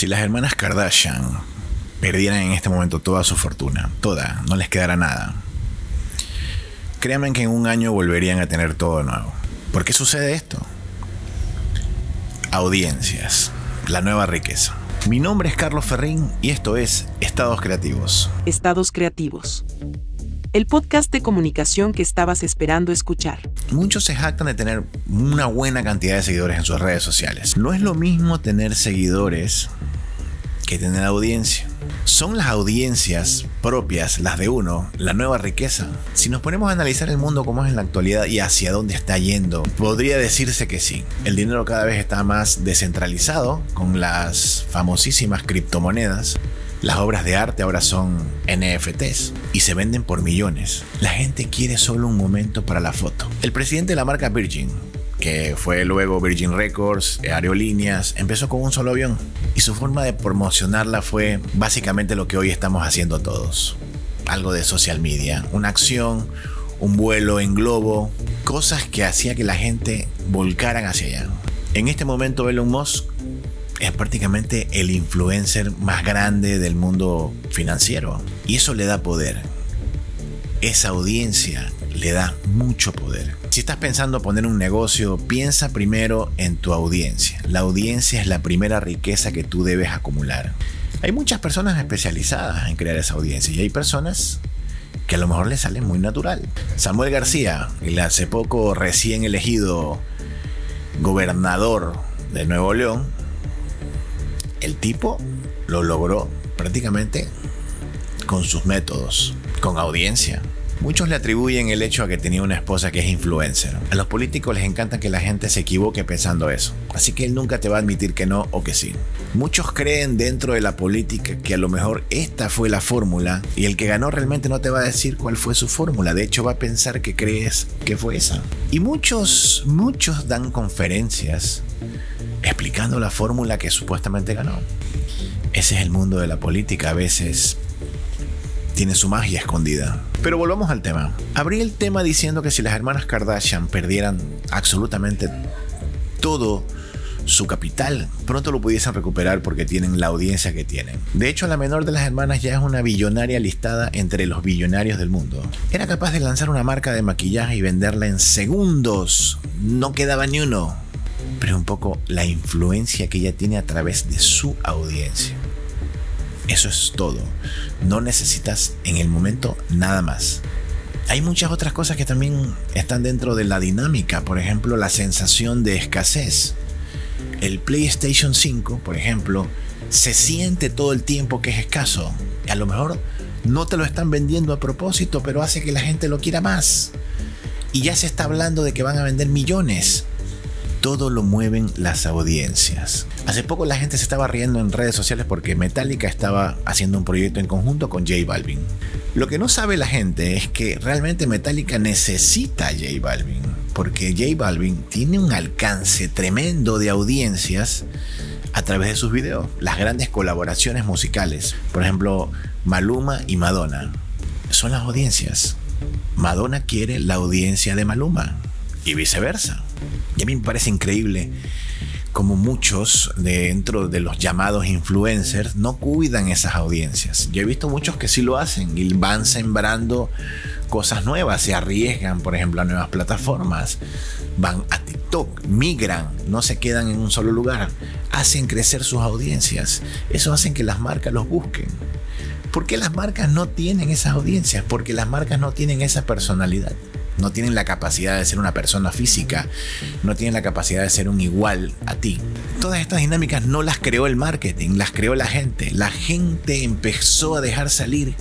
Si las hermanas Kardashian perdieran en este momento toda su fortuna, toda, no les quedara nada, créanme que en un año volverían a tener todo de nuevo. ¿Por qué sucede esto? Audiencias, la nueva riqueza. Mi nombre es Carlos Ferrín y esto es Estados Creativos. Estados Creativos. El podcast de comunicación que estabas esperando escuchar. Muchos se jactan de tener una buena cantidad de seguidores en sus redes sociales. No es lo mismo tener seguidores que tener audiencia. ¿Son las audiencias propias, las de uno, la nueva riqueza? Si nos ponemos a analizar el mundo como es en la actualidad y hacia dónde está yendo, podría decirse que sí. El dinero cada vez está más descentralizado con las famosísimas criptomonedas. Las obras de arte ahora son NFTs y se venden por millones. La gente quiere solo un momento para la foto. El presidente de la marca Virgin, que fue luego Virgin Records, Aerolíneas, empezó con un solo avión y su forma de promocionarla fue básicamente lo que hoy estamos haciendo todos. Algo de social media, una acción, un vuelo en globo, cosas que hacía que la gente volcaran hacia allá. En este momento Elon Musk es prácticamente el influencer más grande del mundo financiero y eso le da poder. Esa audiencia le da mucho poder. Si estás pensando poner un negocio, piensa primero en tu audiencia. La audiencia es la primera riqueza que tú debes acumular. Hay muchas personas especializadas en crear esa audiencia y hay personas que a lo mejor les sale muy natural. Samuel García, el hace poco recién elegido gobernador de Nuevo León, el tipo lo logró prácticamente con sus métodos, con audiencia. Muchos le atribuyen el hecho a que tenía una esposa que es influencer. A los políticos les encanta que la gente se equivoque pensando eso. Así que él nunca te va a admitir que no o que sí. Muchos creen dentro de la política que a lo mejor esta fue la fórmula y el que ganó realmente no te va a decir cuál fue su fórmula. De hecho va a pensar que crees que fue esa. Y muchos, muchos dan conferencias explicando la fórmula que supuestamente ganó. Ese es el mundo de la política. A veces tiene su magia escondida. Pero volvamos al tema. Abrí el tema diciendo que si las hermanas Kardashian perdieran absolutamente todo su capital, pronto lo pudiesen recuperar porque tienen la audiencia que tienen. De hecho, la menor de las hermanas ya es una billonaria listada entre los billonarios del mundo. Era capaz de lanzar una marca de maquillaje y venderla en segundos. No quedaba ni uno. Pero un poco la influencia que ella tiene a través de su audiencia. Eso es todo. No necesitas en el momento nada más. Hay muchas otras cosas que también están dentro de la dinámica, por ejemplo, la sensación de escasez. El PlayStation 5, por ejemplo, se siente todo el tiempo que es escaso. A lo mejor no te lo están vendiendo a propósito, pero hace que la gente lo quiera más. Y ya se está hablando de que van a vender millones todo lo mueven las audiencias. Hace poco la gente se estaba riendo en redes sociales porque Metallica estaba haciendo un proyecto en conjunto con J Balvin. Lo que no sabe la gente es que realmente Metallica necesita a J Balvin, porque J Balvin tiene un alcance tremendo de audiencias a través de sus videos. Las grandes colaboraciones musicales, por ejemplo, Maluma y Madonna, son las audiencias. Madonna quiere la audiencia de Maluma y viceversa. Y a mí me parece increíble como muchos dentro de los llamados influencers no cuidan esas audiencias. Yo he visto muchos que sí lo hacen y van sembrando cosas nuevas, se arriesgan, por ejemplo, a nuevas plataformas, van a TikTok, migran, no se quedan en un solo lugar, hacen crecer sus audiencias. Eso hacen que las marcas los busquen. ¿Por qué las marcas no tienen esas audiencias? Porque las marcas no tienen esa personalidad no tienen la capacidad de ser una persona física, no tienen la capacidad de ser un igual a ti. Todas estas dinámicas no las creó el marketing, las creó la gente. La gente empezó a dejar salir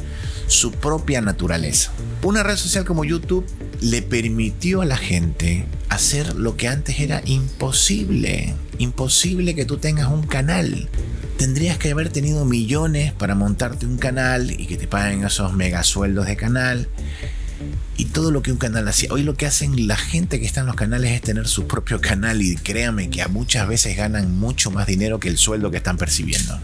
su propia naturaleza. Una red social como YouTube le permitió a la gente hacer lo que antes era imposible. Imposible que tú tengas un canal. Tendrías que haber tenido millones para montarte un canal y que te paguen esos megasueldos de canal y todo lo que un canal hacía. Hoy lo que hacen la gente que está en los canales es tener su propio canal y créame que a muchas veces ganan mucho más dinero que el sueldo que están percibiendo.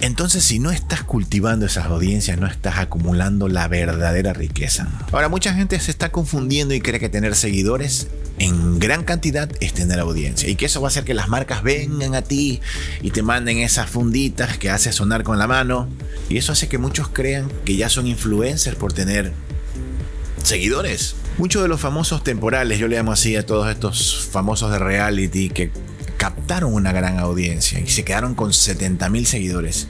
Entonces, si no estás cultivando esas audiencias, no estás acumulando la verdadera riqueza. Ahora, mucha gente se está confundiendo y cree que tener seguidores en gran cantidad es tener audiencia. Y que eso va a hacer que las marcas vengan a ti y te manden esas funditas que hace sonar con la mano. Y eso hace que muchos crean que ya son influencers por tener seguidores. Muchos de los famosos temporales, yo le llamo así a todos estos famosos de reality que captaron una gran audiencia y se quedaron con 70 mil seguidores.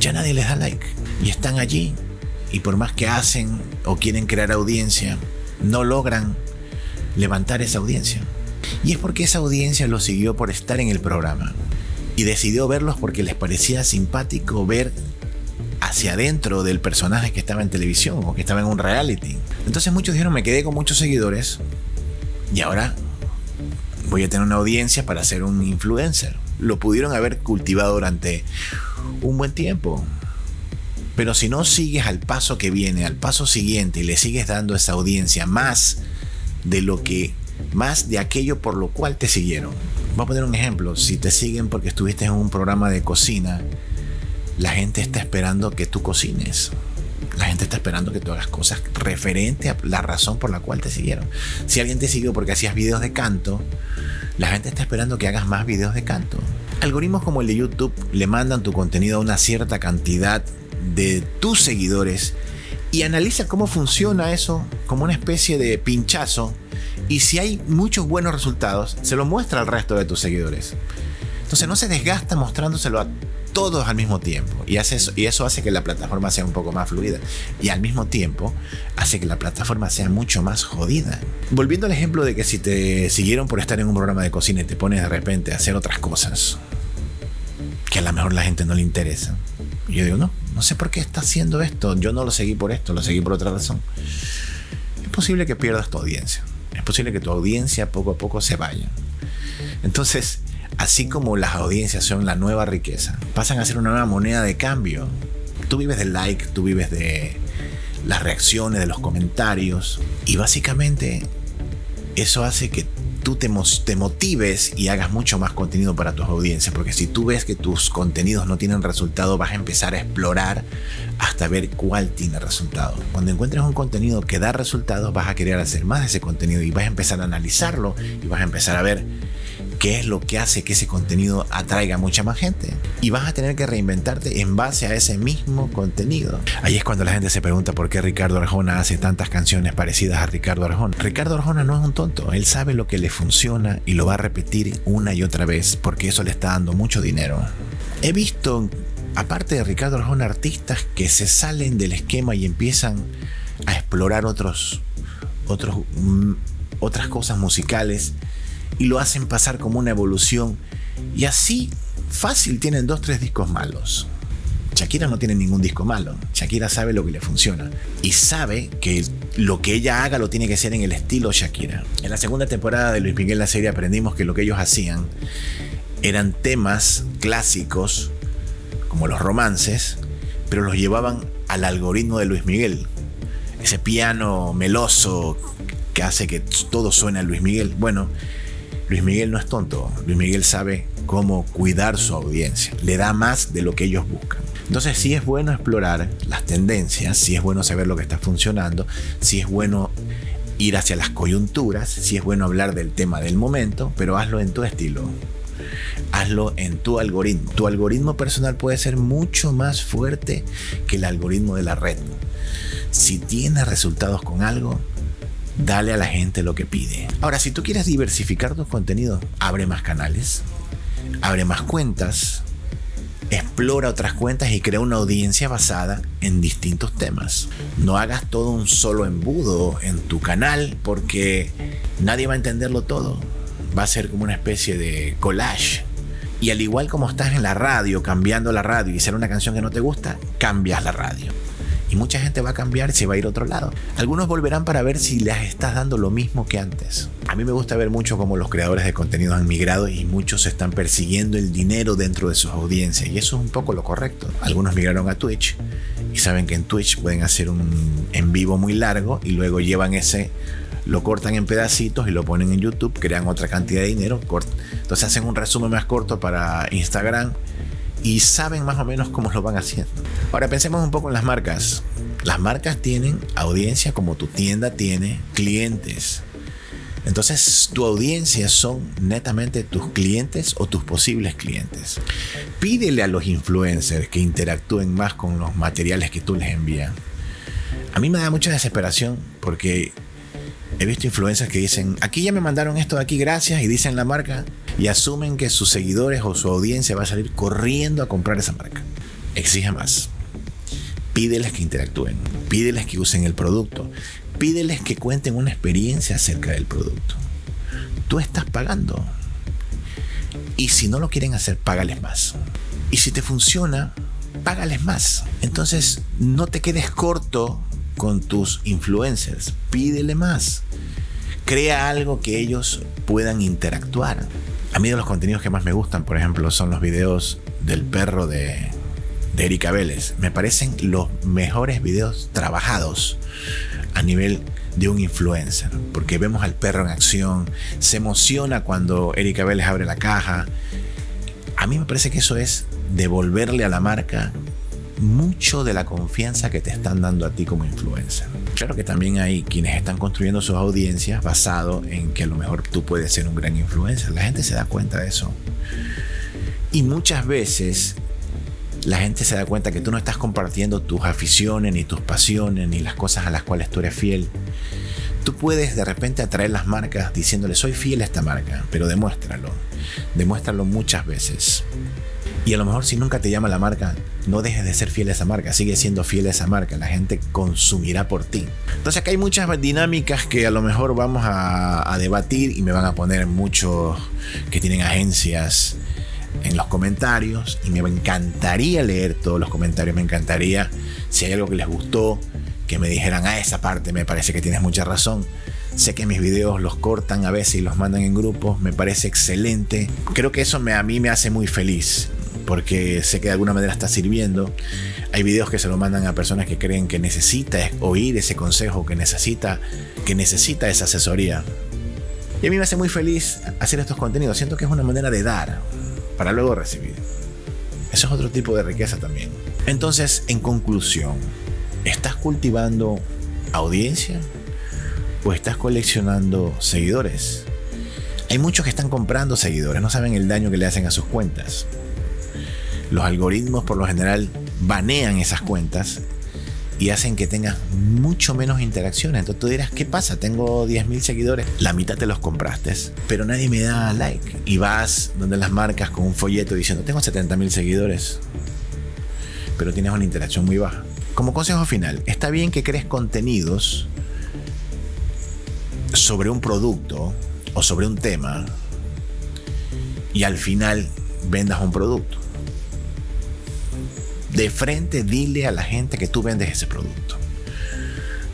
Ya nadie les da like y están allí y por más que hacen o quieren crear audiencia, no logran levantar esa audiencia. Y es porque esa audiencia los siguió por estar en el programa y decidió verlos porque les parecía simpático ver hacia adentro del personaje que estaba en televisión o que estaba en un reality. Entonces muchos dijeron, me quedé con muchos seguidores y ahora voy a tener una audiencia para ser un influencer. Lo pudieron haber cultivado durante un buen tiempo. Pero si no sigues al paso que viene, al paso siguiente y le sigues dando esa audiencia más de lo que, más de aquello por lo cual te siguieron. Voy a poner un ejemplo. Si te siguen porque estuviste en un programa de cocina, la gente está esperando que tú cocines. La gente está esperando que tú hagas cosas referente a la razón por la cual te siguieron. Si alguien te siguió porque hacías videos de canto, la gente está esperando que hagas más videos de canto. Algoritmos como el de YouTube le mandan tu contenido a una cierta cantidad de tus seguidores y analiza cómo funciona eso como una especie de pinchazo y si hay muchos buenos resultados, se lo muestra al resto de tus seguidores. Entonces no se desgasta mostrándoselo a todos al mismo tiempo. Y, hace eso, y eso hace que la plataforma sea un poco más fluida. Y al mismo tiempo hace que la plataforma sea mucho más jodida. Volviendo al ejemplo de que si te siguieron por estar en un programa de cocina y te pones de repente a hacer otras cosas que a lo mejor la gente no le interesa. yo digo, no, no sé por qué está haciendo esto. Yo no lo seguí por esto, lo seguí por otra razón. Es posible que pierdas tu audiencia. Es posible que tu audiencia poco a poco se vaya. Entonces, así como las audiencias son la nueva riqueza, pasan a ser una nueva moneda de cambio. Tú vives del like, tú vives de las reacciones, de los comentarios, y básicamente eso hace que tú te, te, motives y hagas mucho más contenido para tus audiencias, porque si tú ves que tus contenidos no tienen resultado, vas a empezar a explorar hasta ver cuál tiene resultado. Cuando encuentres un contenido que da resultados, vas a querer hacer más de ese contenido y vas a empezar a analizarlo y vas a empezar a ver qué es lo que hace que ese contenido atraiga a mucha más gente. Y vas a tener que reinventarte en base a ese mismo contenido. Ahí es cuando la gente se pregunta por qué Ricardo Arjona hace tantas canciones parecidas a Ricardo Arjona. Ricardo Arjona no es un tonto, él sabe lo que le funciona y lo va a repetir una y otra vez porque eso le está dando mucho dinero. He visto, aparte de Ricardo Arjona, artistas que se salen del esquema y empiezan a explorar otros, otros, mm, otras cosas musicales y lo hacen pasar como una evolución. Y así fácil tienen dos, tres discos malos. Shakira no tiene ningún disco malo. Shakira sabe lo que le funciona. Y sabe que lo que ella haga lo tiene que ser en el estilo Shakira. En la segunda temporada de Luis Miguel la serie aprendimos que lo que ellos hacían eran temas clásicos, como los romances, pero los llevaban al algoritmo de Luis Miguel. Ese piano meloso que hace que todo suene a Luis Miguel. Bueno, Luis Miguel no es tonto, Luis Miguel sabe cómo cuidar su audiencia, le da más de lo que ellos buscan. Entonces sí es bueno explorar las tendencias, sí es bueno saber lo que está funcionando, sí es bueno ir hacia las coyunturas, sí es bueno hablar del tema del momento, pero hazlo en tu estilo. Hazlo en tu algoritmo. Tu algoritmo personal puede ser mucho más fuerte que el algoritmo de la red. Si tienes resultados con algo, dale a la gente lo que pide. Ahora, si tú quieres diversificar tus contenidos, abre más canales, abre más cuentas, explora otras cuentas y crea una audiencia basada en distintos temas. No hagas todo un solo embudo en tu canal porque nadie va a entenderlo todo. Va a ser como una especie de collage. Y al igual como estás en la radio, cambiando la radio y ser una canción que no te gusta, cambias la radio y mucha gente va a cambiar se va a ir a otro lado. Algunos volverán para ver si les estás dando lo mismo que antes. A mí me gusta ver mucho cómo los creadores de contenido han migrado y muchos están persiguiendo el dinero dentro de sus audiencias y eso es un poco lo correcto. Algunos migraron a Twitch y saben que en Twitch pueden hacer un en vivo muy largo y luego llevan ese lo cortan en pedacitos y lo ponen en YouTube, crean otra cantidad de dinero, entonces hacen un resumen más corto para Instagram y saben más o menos cómo lo van haciendo. Ahora pensemos un poco en las marcas. Las marcas tienen audiencia como tu tienda tiene clientes. Entonces tu audiencia son netamente tus clientes o tus posibles clientes. Pídele a los influencers que interactúen más con los materiales que tú les envías. A mí me da mucha desesperación porque he visto influencers que dicen, aquí ya me mandaron esto de aquí, gracias, y dicen la marca, y asumen que sus seguidores o su audiencia va a salir corriendo a comprar esa marca. Exige más. Pídeles que interactúen, pídeles que usen el producto, pídeles que cuenten una experiencia acerca del producto. Tú estás pagando. Y si no lo quieren hacer, págales más. Y si te funciona, págales más. Entonces, no te quedes corto con tus influencers. Pídele más. Crea algo que ellos puedan interactuar. A mí de los contenidos que más me gustan, por ejemplo, son los videos del perro de, de Erika Vélez. Me parecen los mejores videos trabajados a nivel de un influencer, porque vemos al perro en acción, se emociona cuando Erika Vélez abre la caja. A mí me parece que eso es devolverle a la marca mucho de la confianza que te están dando a ti como influencer. Claro que también hay quienes están construyendo sus audiencias basado en que a lo mejor tú puedes ser un gran influencer. La gente se da cuenta de eso. Y muchas veces la gente se da cuenta que tú no estás compartiendo tus aficiones, ni tus pasiones, ni las cosas a las cuales tú eres fiel. Tú puedes de repente atraer las marcas diciéndole soy fiel a esta marca, pero demuéstralo. Demuéstralo muchas veces. Y a lo mejor si nunca te llama la marca, no dejes de ser fiel a esa marca, sigue siendo fiel a esa marca, la gente consumirá por ti. Entonces acá hay muchas dinámicas que a lo mejor vamos a, a debatir y me van a poner muchos que tienen agencias en los comentarios y me encantaría leer todos los comentarios, me encantaría si hay algo que les gustó, que me dijeran, a ah, esa parte me parece que tienes mucha razón. Sé que mis videos los cortan a veces y los mandan en grupos, me parece excelente. Creo que eso me, a mí me hace muy feliz porque sé que de alguna manera está sirviendo. Hay videos que se lo mandan a personas que creen que necesita oír ese consejo, que necesita, que necesita esa asesoría. Y a mí me hace muy feliz hacer estos contenidos. Siento que es una manera de dar para luego recibir. Eso es otro tipo de riqueza también. Entonces, en conclusión, ¿estás cultivando audiencia o estás coleccionando seguidores? Hay muchos que están comprando seguidores, no saben el daño que le hacen a sus cuentas los algoritmos por lo general banean esas cuentas y hacen que tengas mucho menos interacciones. Entonces tú dirás, ¿qué pasa? Tengo 10.000 seguidores, la mitad te los compraste, pero nadie me da like. Y vas donde las marcas con un folleto diciendo, tengo 70.000 seguidores, pero tienes una interacción muy baja. Como consejo final, está bien que crees contenidos sobre un producto o sobre un tema y al final vendas un producto de frente dile a la gente que tú vendes ese producto.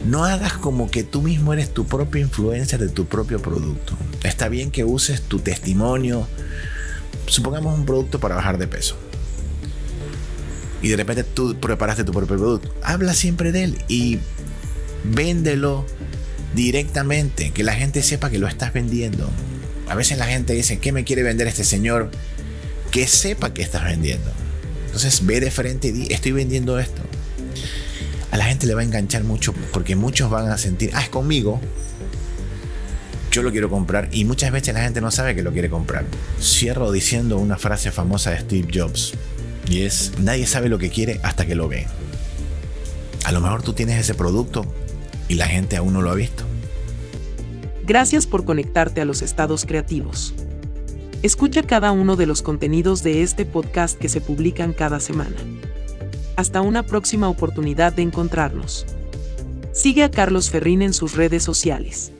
No hagas como que tú mismo eres tu propio influencer de tu propio producto. Está bien que uses tu testimonio, supongamos un producto para bajar de peso. Y de repente tú preparaste tu propio producto. Habla siempre de él y véndelo directamente, que la gente sepa que lo estás vendiendo. A veces la gente dice, ¿qué me quiere vender este señor? Que sepa que estás vendiendo. Entonces ve de frente y di, estoy vendiendo esto. A la gente le va a enganchar mucho porque muchos van a sentir, ah, es conmigo. Yo lo quiero comprar y muchas veces la gente no sabe que lo quiere comprar. Cierro diciendo una frase famosa de Steve Jobs y es, nadie sabe lo que quiere hasta que lo ve. A lo mejor tú tienes ese producto y la gente aún no lo ha visto. Gracias por conectarte a los estados creativos. Escucha cada uno de los contenidos de este podcast que se publican cada semana. Hasta una próxima oportunidad de encontrarnos. Sigue a Carlos Ferrín en sus redes sociales.